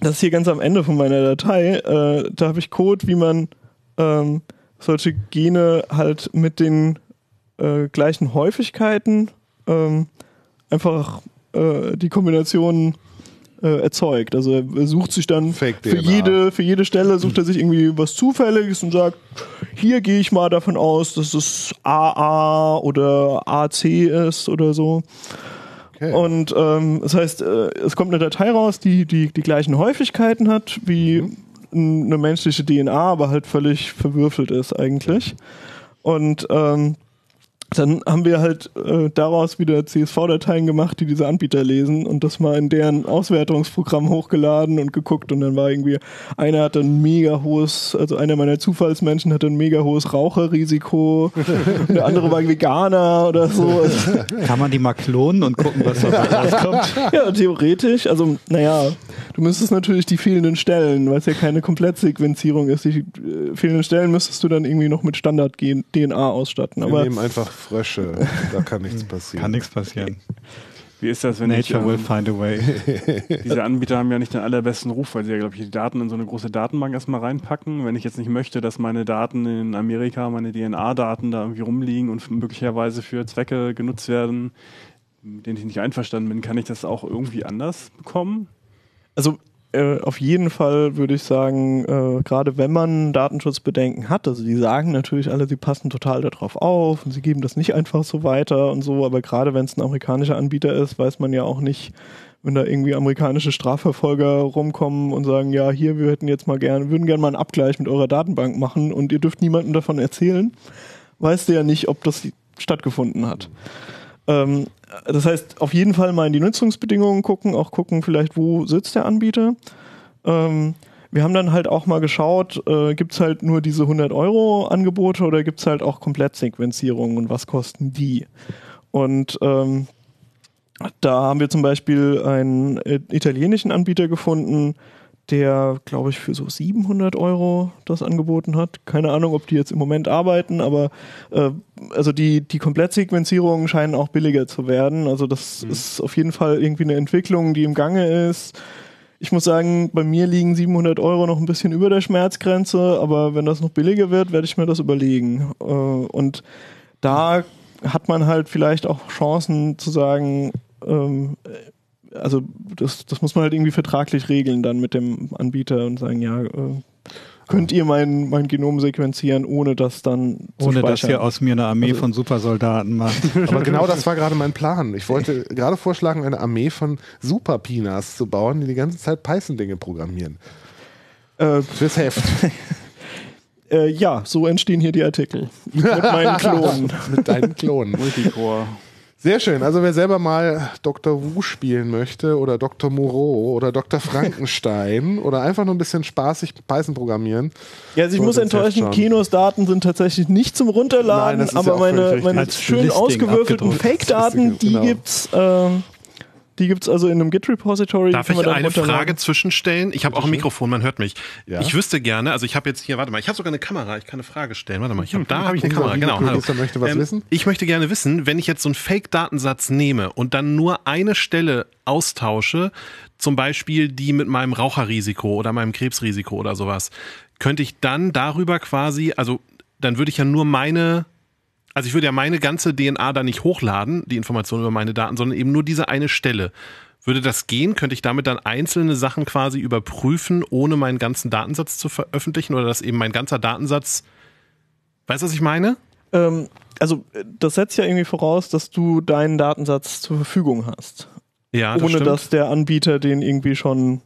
das ist hier ganz am Ende von meiner Datei, äh, da habe ich Code, wie man ähm, solche Gene halt mit den äh, gleichen Häufigkeiten ähm, einfach äh, die Kombination äh, erzeugt. Also er sucht sich dann für jede, für jede Stelle sucht er sich irgendwie was Zufälliges und sagt, hier gehe ich mal davon aus, dass es AA oder AC ist oder so. Okay. Und ähm, das heißt, äh, es kommt eine Datei raus, die, die die gleichen Häufigkeiten hat wie n- eine menschliche DNA, aber halt völlig verwürfelt ist eigentlich. Und ähm, dann haben wir halt äh, daraus wieder CSV-Dateien gemacht, die diese Anbieter lesen und das mal in deren Auswertungsprogramm hochgeladen und geguckt und dann war irgendwie, einer hatte ein mega hohes, also einer meiner Zufallsmenschen hatte ein mega hohes Raucherrisiko, (laughs) und der andere war Veganer oder so. Kann man die mal klonen und gucken, was da rauskommt? Ja, theoretisch. Also, naja, du müsstest natürlich die fehlenden Stellen, weil es ja keine Komplettsequenzierung ist, die äh, fehlenden Stellen müsstest du dann irgendwie noch mit Standard-DNA ausstatten. Wir Aber nehmen einfach Frösche. Da kann nichts (laughs) passieren. Kann nichts passieren. Wie ist das, wenn ich, Nature will ähm, find a way. (laughs) diese Anbieter haben ja nicht den allerbesten Ruf, weil sie ja, glaube ich, die Daten in so eine große Datenbank erstmal reinpacken. Wenn ich jetzt nicht möchte, dass meine Daten in Amerika, meine DNA-Daten da irgendwie rumliegen und möglicherweise für Zwecke genutzt werden, mit denen ich nicht einverstanden bin, kann ich das auch irgendwie anders bekommen? Also äh, auf jeden Fall würde ich sagen, äh, gerade wenn man Datenschutzbedenken hat, also die sagen natürlich alle, sie passen total darauf auf und sie geben das nicht einfach so weiter und so, aber gerade wenn es ein amerikanischer Anbieter ist, weiß man ja auch nicht, wenn da irgendwie amerikanische Strafverfolger rumkommen und sagen, ja, hier, wir hätten jetzt mal gerne, würden gerne mal einen Abgleich mit eurer Datenbank machen und ihr dürft niemandem davon erzählen, weißt du ja nicht, ob das stattgefunden hat. Ähm, das heißt, auf jeden Fall mal in die Nutzungsbedingungen gucken, auch gucken vielleicht, wo sitzt der Anbieter. Ähm, wir haben dann halt auch mal geschaut, äh, gibt's halt nur diese 100 Euro Angebote oder gibt's halt auch Komplettsequenzierungen und was kosten die? Und ähm, da haben wir zum Beispiel einen äh, italienischen Anbieter gefunden, der, glaube ich, für so 700 Euro das angeboten hat. Keine Ahnung, ob die jetzt im Moment arbeiten, aber äh, also die, die Komplettsequenzierungen scheinen auch billiger zu werden. Also das ist auf jeden Fall irgendwie eine Entwicklung, die im Gange ist. Ich muss sagen, bei mir liegen 700 Euro noch ein bisschen über der Schmerzgrenze, aber wenn das noch billiger wird, werde ich mir das überlegen. Äh, und da hat man halt vielleicht auch Chancen zu sagen, ähm, also das, das muss man halt irgendwie vertraglich regeln dann mit dem Anbieter und sagen, ja, äh, könnt ihr mein, mein Genom sequenzieren, ohne das dann zu Ohne dass ihr aus mir eine Armee Also- von Supersoldaten macht. (laughs) Aber genau das war gerade mein Plan. Ich wollte gerade vorschlagen, eine Armee von Super-Pinas zu bauen, die die ganze Zeit Python-Dinge programmieren. äh, Fürs Heft. (laughs) äh, ja, so entstehen hier die Artikel. Mit meinen (laughs) Klonen. Mit deinen Klonen. Multicore. Sehr schön. Also wer selber mal Dr. Wu spielen möchte oder Dr. Moreau oder Dr. Frankenstein (laughs) oder einfach nur ein bisschen spaßig Python programmieren. Ja, also ich muss enttäuschen. Kinos Daten sind tatsächlich nicht zum Runterladen, Nein, ja aber auch meine, meine schön Listing ausgewürfelten. Fake-Daten, die Genau. gibt's, ähm, die gibt's also in einem Git-Repository. Darf ich eine. Frage zwischenstellen? Ich habe auch ein Mikrofon, man hört mich. Ja. Ich wüsste gerne, also ich habe jetzt hier, warte mal, ich habe sogar eine Kamera, ich kann eine Frage stellen. Warte mal, ich habe da habe ich eine Kamera, genau. Hallo. Möchte was wissen. Ich möchte gerne wissen, wenn ich jetzt so einen Fake-Datensatz nehme und dann nur eine Stelle austausche, zum Beispiel die mit meinem Raucherrisiko oder meinem Krebsrisiko oder sowas, könnte ich dann darüber quasi, also dann würde ich ja nur meine, also ich würde ja meine ganze DNA da nicht hochladen, die Informationen über meine Daten, sondern eben nur diese eine Stelle. Würde das gehen? Könnte ich damit dann einzelne Sachen quasi überprüfen, ohne meinen ganzen Datensatz zu veröffentlichen oder dass eben mein ganzer Datensatz, weißt du, was ich meine? Ähm, also äh, das setzt ja irgendwie voraus, dass du deinen Datensatz zur Verfügung hast. Ja, das ohne stimmt. dass der Anbieter den irgendwie schon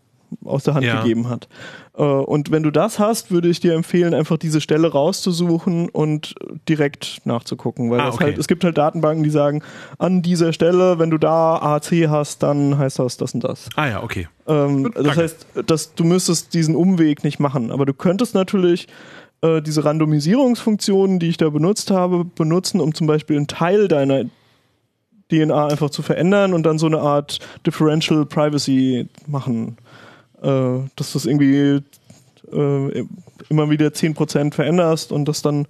aus der Hand Ja. gegeben hat. Äh, Und wenn du das hast, würde ich dir empfehlen, einfach diese Stelle rauszusuchen und direkt nachzugucken. Weil Ah, okay. halt, es gibt halt Datenbanken, die sagen, an dieser Stelle, wenn du da AC hast, dann heißt das das und das. Ah ja, okay. Ähm, Gut, das danke. heißt, dass du müsstest diesen Umweg nicht machen. Aber du könntest natürlich äh, diese Randomisierungsfunktionen, die ich da benutzt habe, benutzen, um zum Beispiel einen Teil deiner DNA einfach zu verändern und dann so eine Art Differential Privacy machen. Äh, dass du es irgendwie äh, immer wieder 10% veränderst und das dann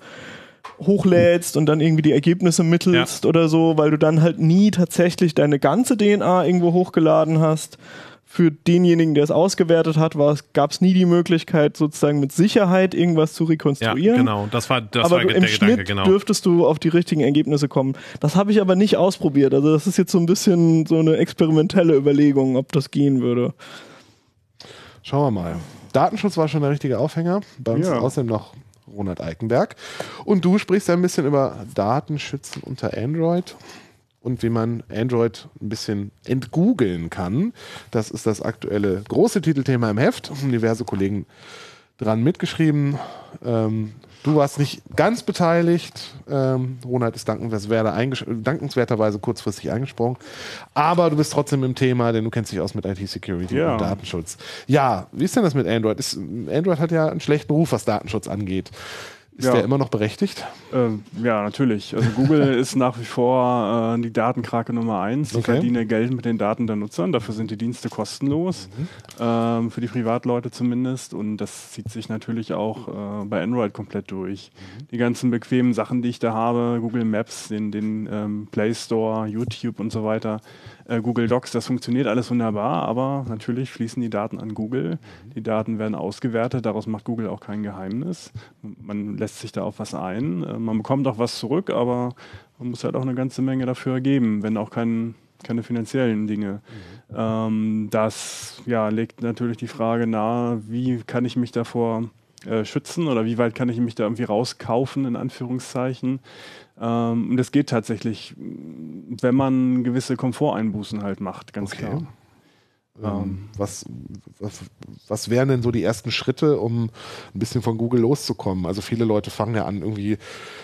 hochlädst und dann irgendwie die Ergebnisse mittelst oder so, weil du dann halt nie tatsächlich deine ganze DNA irgendwo hochgeladen hast. Für denjenigen, der es ausgewertet hat, gab es nie die Möglichkeit, sozusagen mit Sicherheit irgendwas zu Ja, rekonstruieren. genau. Das war, das aber war du, der im Gedanke, Schnitt genau. dürftest du auf die richtigen Ergebnisse kommen. Das habe ich aber nicht ausprobiert. Also das ist jetzt so ein bisschen so eine experimentelle Überlegung, ob das gehen würde. Schauen wir mal. Datenschutz war schon der richtige Aufhänger. Bei uns Ja. ist außerdem noch Ronald Eikenberg. Und du sprichst ein bisschen über Datenschützen unter Android und wie man Android ein bisschen entgoogeln kann. Das ist das aktuelle große Titelthema im Heft. Diverse Kollegen dran mitgeschrieben. Ähm, du warst nicht ganz beteiligt. Ähm, Ronald ist dankenswerterweise kurzfristig eingesprungen. Aber du bist trotzdem im Thema, denn du kennst dich aus mit IT-Security Ja. und Datenschutz. Ja, wie ist denn das mit Android? Ist, Android hat ja einen schlechten Ruf, was Datenschutz angeht. Ist Ja. der immer noch berechtigt? Ähm, ja, natürlich. Also Google (laughs) ist nach wie vor äh, die Datenkrake Nummer eins. Die Okay. verdienen Geld mit den Daten der Nutzern. Dafür sind die Dienste kostenlos. Ähm, für die Privatleute zumindest. Und das zieht sich natürlich auch äh, bei Android komplett durch. Die ganzen bequemen Sachen, die ich da habe, Google Maps, den, den ähm, Play Store, YouTube und so weiter, äh, Google Docs, das funktioniert alles wunderbar, aber natürlich fließen die Daten an Google. Die Daten werden ausgewertet, daraus macht Google auch kein Geheimnis. Man lässt sich da auf was ein. Äh, man bekommt auch was zurück, aber man muss halt auch eine ganze Menge dafür geben, wenn auch kein, keine finanziellen Dinge. Ähm, das ja, legt natürlich die Frage nahe, wie kann ich mich davor äh, schützen oder wie weit kann ich mich da irgendwie rauskaufen, in Anführungszeichen. Ähm, und das geht tatsächlich, wenn man gewisse Komforteinbußen halt macht, ganz Okay. klar. Ähm, was, was, was wären denn so die ersten Schritte, um ein bisschen von Google loszukommen? Also viele Leute fangen ja an, irgendwie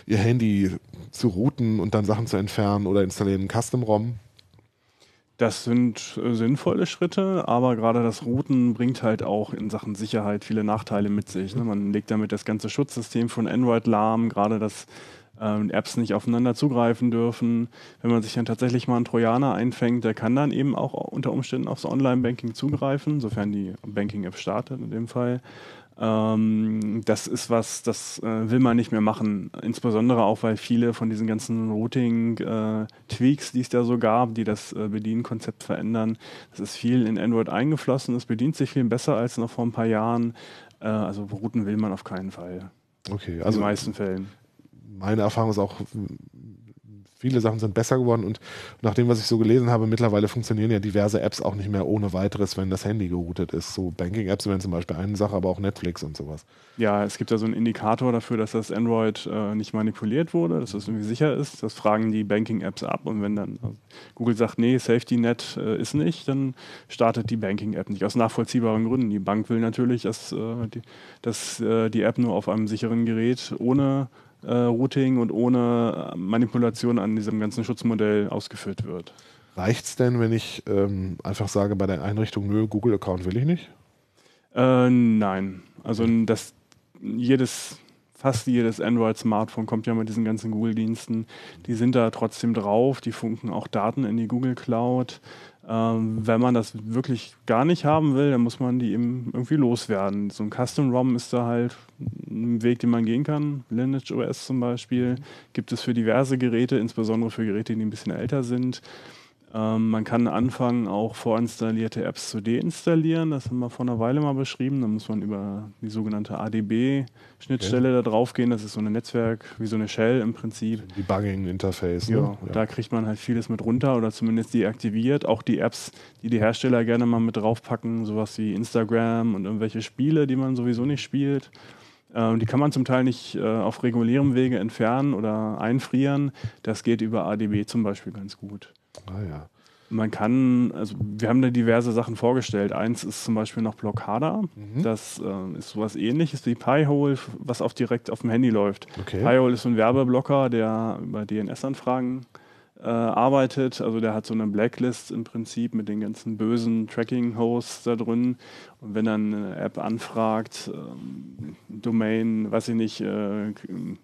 ihr Handy zu routen und dann Sachen zu entfernen oder installieren einen Custom-ROM. Das sind äh, sinnvolle Schritte, aber gerade das Routen bringt halt auch in Sachen Sicherheit viele Nachteile mit sich. Ne? Man legt damit das ganze Schutzsystem von Android lahm, gerade das ähm, Apps nicht aufeinander zugreifen dürfen. Wenn man sich dann tatsächlich mal einen Trojaner einfängt, der kann dann eben auch unter Umständen aufs Online-Banking zugreifen, sofern die Banking-App startet in dem Fall. Ähm, das ist was, das äh, will man nicht mehr machen. Insbesondere auch, weil viele von diesen ganzen Routing-Tweaks, äh, die es da so gab, die das äh, Bedienkonzept verändern, das ist viel in Android eingeflossen. Es bedient sich viel besser als noch vor ein paar Jahren. Äh, also routen will man auf keinen Fall. Okay, In also den meisten Fällen. Meine Erfahrung ist auch, viele Sachen sind besser geworden und nach dem, was ich so gelesen habe, mittlerweile funktionieren ja diverse Apps auch nicht mehr ohne weiteres, wenn das Handy geroutet ist. So Banking-Apps wären zum Beispiel eine Sache, aber auch Netflix und sowas. Ja, es gibt da so einen Indikator dafür, dass das Android äh, nicht manipuliert wurde, dass das irgendwie sicher ist. Das fragen die Banking-Apps ab und wenn dann Google sagt, nee, SafetyNet äh, ist nicht, dann startet die Banking-App nicht aus nachvollziehbaren Gründen. Die Bank will natürlich, dass, äh, die, dass äh, die App nur auf einem sicheren Gerät ohne äh, Routing und ohne äh, Manipulation an diesem ganzen Schutzmodell ausgeführt wird. Reicht's denn, wenn ich ähm, einfach sage bei der Einrichtung, nö, Google-Account will ich nicht? Äh, nein. Also das jedes, fast jedes Android-Smartphone kommt ja mit diesen ganzen Google-Diensten. Die sind da trotzdem drauf, die funken auch Daten in die Google Cloud. Ähm, wenn man das wirklich gar nicht haben will, dann muss man die eben irgendwie loswerden. So ein Custom-ROM ist da halt ein Weg, den man gehen kann. Lineage OS zum Beispiel gibt es für diverse Geräte, insbesondere für Geräte, die ein bisschen älter sind. Ähm, man kann anfangen, auch vorinstallierte Apps zu deinstallieren. Das haben wir vor einer Weile mal beschrieben. Da muss man über die sogenannte ADB-Schnittstelle da drauf gehen. Das ist so ein Netzwerk, wie so eine Shell im Prinzip. Debugging-Interface. Ja, Ne? da kriegt man halt vieles mit runter oder zumindest deaktiviert. Auch die Apps, die die Hersteller gerne mal mit draufpacken, sowas wie Instagram und irgendwelche Spiele, die man sowieso nicht spielt. Ähm, die kann man zum Teil nicht äh, auf regulärem Wege entfernen oder einfrieren. Das geht über ADB zum Beispiel ganz gut. Ah, ja. Man kann, also wir haben da diverse Sachen vorgestellt. Eins ist zum Beispiel noch Blockada. Das äh, ist sowas ähnliches wie Pi-hole, was auch direkt auf dem Handy läuft. Okay. Pi-hole ist so ein Werbeblocker, der über DNS-Anfragen äh, arbeitet. Also der hat so eine Blacklist im Prinzip mit den ganzen bösen Tracking-Hosts da drin. Und wenn dann eine App anfragt, ähm, Domain, weiß ich nicht, äh,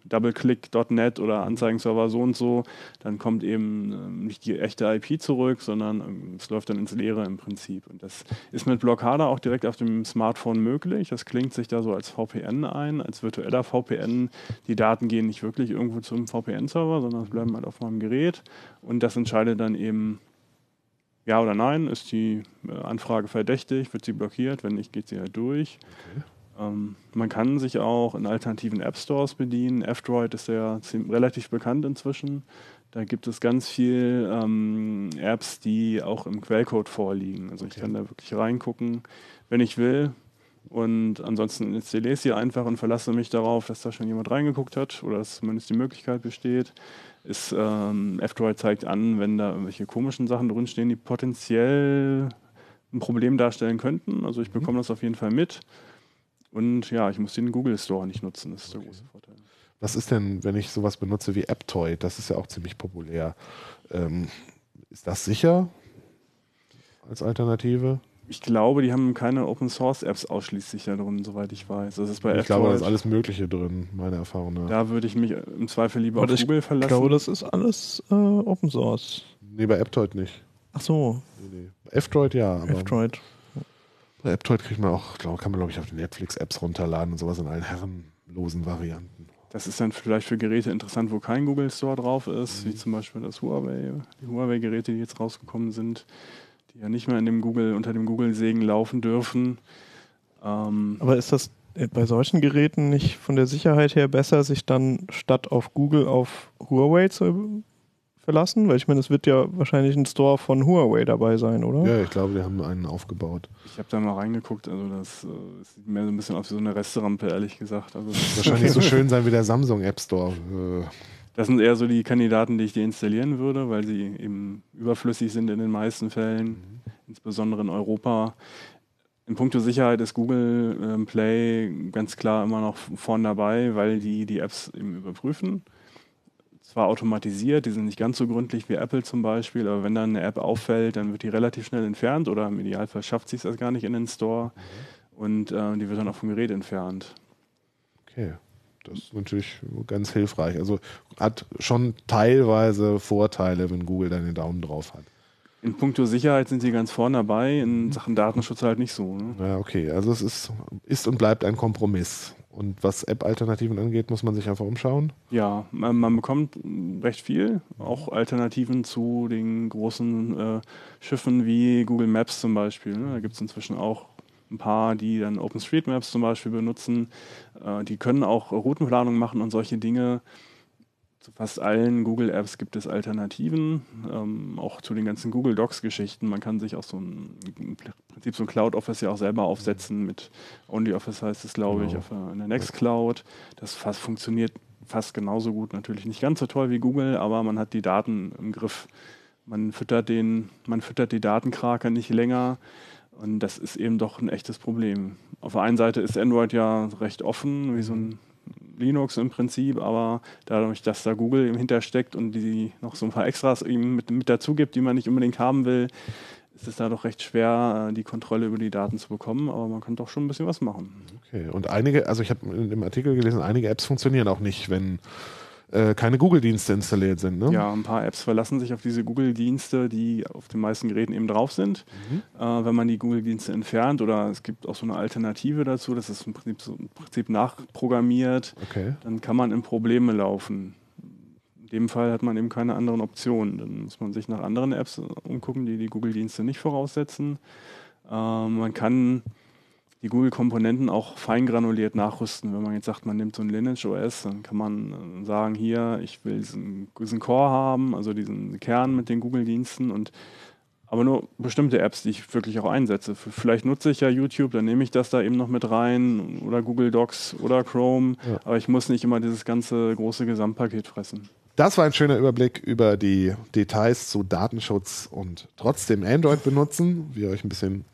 doubleclick.net oder Anzeigenserver so und so, dann kommt eben ähm, nicht die echte IP zurück, sondern ähm, es läuft dann ins Leere im Prinzip. Und das ist mit Blockade auch direkt auf dem Smartphone möglich. Das klingt sich da so als VPN ein, als virtueller VPN. Die Daten gehen nicht wirklich irgendwo zum VPN-Server, sondern es bleiben halt auf meinem Gerät. Und das entscheidet dann eben, ja oder nein, ist die äh, Anfrage verdächtig, wird sie blockiert, wenn nicht, geht sie halt durch. Ähm, man kann sich auch in alternativen App Stores bedienen. F-Droid ist ja relativ bekannt inzwischen. Da gibt es ganz viel ähm, Apps, die auch im Quellcode vorliegen. Also ich kann da wirklich reingucken, wenn ich will. Und ansonsten installiere ich sie einfach und verlasse mich darauf, dass da schon jemand reingeguckt hat oder dass zumindest die Möglichkeit besteht. Ist, ähm, F-Droid zeigt an, wenn da irgendwelche komischen Sachen drinstehen, die potenziell ein Problem darstellen könnten. Also ich bekomme das auf jeden Fall mit. Und ja, ich muss den Google Store nicht nutzen. Das ist der große Vorteil. Was ist denn, wenn ich sowas benutze wie AppToy? Das ist ja auch ziemlich populär. Ähm, ist das sicher als Alternative? Ich glaube, die haben keine Open Source Apps ausschließlich da drin, soweit ich weiß. Das ist bei ich glaube, da ist alles Mögliche drin, meiner Erfahrung nach. Da würde ich mich im Zweifel lieber Aber auf Google verlassen. Ich glaube, das ist alles äh, Open Source. Nee, bei AppToid nicht. Ach so, Nee, nee. F-Droid ja, aber F-Droid. bei AppToid kriegt man auch, glaub, kann man glaube ich auf die Netflix-Apps runterladen und sowas in allen herrenlosen Varianten. Das ist dann vielleicht für Geräte interessant, wo kein Google Store drauf ist, wie zum Beispiel das Huawei, die Huawei-Geräte, die jetzt rausgekommen sind, die ja nicht mehr in dem Google, unter dem Google-Segen laufen dürfen. Ähm, Aber ist das äh, bei solchen Geräten nicht von der Sicherheit her besser, sich dann statt auf Google auf Huawei zu verlassen? Weil ich meine, es wird ja wahrscheinlich ein Store von Huawei dabei sein, oder? Ja, ich glaube, die haben einen aufgebaut. ich habe da mal reingeguckt, also das äh, sieht mehr so ein bisschen aus wie so eine Resterampe, ehrlich gesagt. Also Wahrscheinlich so schön sein wie der Samsung App Store. Das sind eher so die Kandidaten, die ich deinstallieren würde, weil sie eben überflüssig sind in den meisten Fällen, insbesondere in Europa. In puncto Sicherheit ist Google ähm, Play ganz klar immer noch vorn dabei, weil die die Apps eben überprüfen. Zwar automatisiert, die sind nicht ganz so gründlich wie Apple zum Beispiel, aber wenn dann eine App auffällt, dann wird die relativ schnell entfernt oder im Idealfall schafft sie es erst gar nicht in den Store und äh, die wird dann auch vom Gerät entfernt. okay. Das ist natürlich ganz hilfreich. Also hat schon teilweise Vorteile, wenn Google dann den Daumen drauf hat. In puncto Sicherheit sind sie ganz vorne dabei, in Sachen Datenschutz halt nicht so. Ne? Ja, okay. Also es ist, ist und bleibt ein Kompromiss. Und was App-Alternativen angeht, muss man sich einfach umschauen. Ja, man, man bekommt recht viel, auch Alternativen zu den großen äh, Schiffen wie Google Maps zum Beispiel. Ne? Da gibt es inzwischen auch ein paar, die dann OpenStreetMaps zum Beispiel benutzen. Äh, die können auch Routenplanung machen und solche Dinge. Zu fast allen Google-Apps gibt es Alternativen, ähm, auch zu den ganzen Google Docs-Geschichten. Man kann sich auch so ein, im Prinzip so ein Cloud Office ja auch selber aufsetzen mit OnlyOffice heißt es, glaube ich, auf der, in der Nextcloud. Das fast funktioniert fast genauso gut. Natürlich nicht ganz so toll wie Google, aber man hat die Daten im Griff. Man füttert den, man füttert die Datenkrake nicht länger. Und das ist eben doch ein echtes Problem. Auf der einen Seite ist Android ja recht offen, wie so ein Linux im Prinzip, aber dadurch, dass da Google im hintersteckt und die noch so ein paar Extras ihm mit, mit dazu gibt, die man nicht unbedingt haben will, ist es da doch recht schwer, äh, die Kontrolle über die Daten zu bekommen, aber man kann doch schon ein bisschen was machen. Okay, und einige, also ich habe dem Artikel gelesen, einige Apps funktionieren auch nicht, wenn äh, keine Google-Dienste installiert sind. Ne? Ja, ein paar Apps verlassen sich auf diese Google-Dienste, die auf den meisten Geräten eben drauf sind. Mhm. Äh, wenn man die Google-Dienste entfernt oder es gibt auch so eine Alternative dazu, das ist im Prinzip, so, im Prinzip nachprogrammiert, Okay. dann kann man in Probleme laufen. In dem Fall hat man eben keine anderen Optionen. Dann muss man sich nach anderen Apps umgucken, die die Google-Dienste nicht voraussetzen. Ähm, man kann die Google-Komponenten auch feingranuliert nachrüsten. Wenn man jetzt sagt, man nimmt so ein Lineage OS, dann kann man äh, sagen, hier, ich will diesen, diesen Core haben, also diesen Kern mit den Google-Diensten und aber nur bestimmte Apps, die ich wirklich auch einsetze. Vielleicht nutze ich ja YouTube, dann nehme ich das da eben noch mit rein oder Google Docs oder Chrome, Ja. aber ich muss nicht immer dieses ganze große Gesamtpaket fressen. Das war ein schöner Überblick über die Details zu Datenschutz und trotzdem Android benutzen, wie ihr euch ein bisschen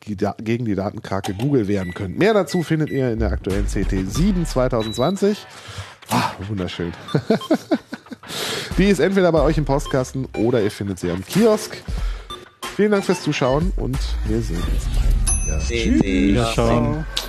gegen die Datenkrake Google wehren könnt. Mehr dazu findet ihr in der aktuellen CT 7 2020. Ah, wunderschön. (laughs) die ist entweder bei euch im Postkasten oder ihr findet sie am Kiosk. Vielen Dank fürs Zuschauen und wir sehen uns bald. Wiederschauen. Uplink.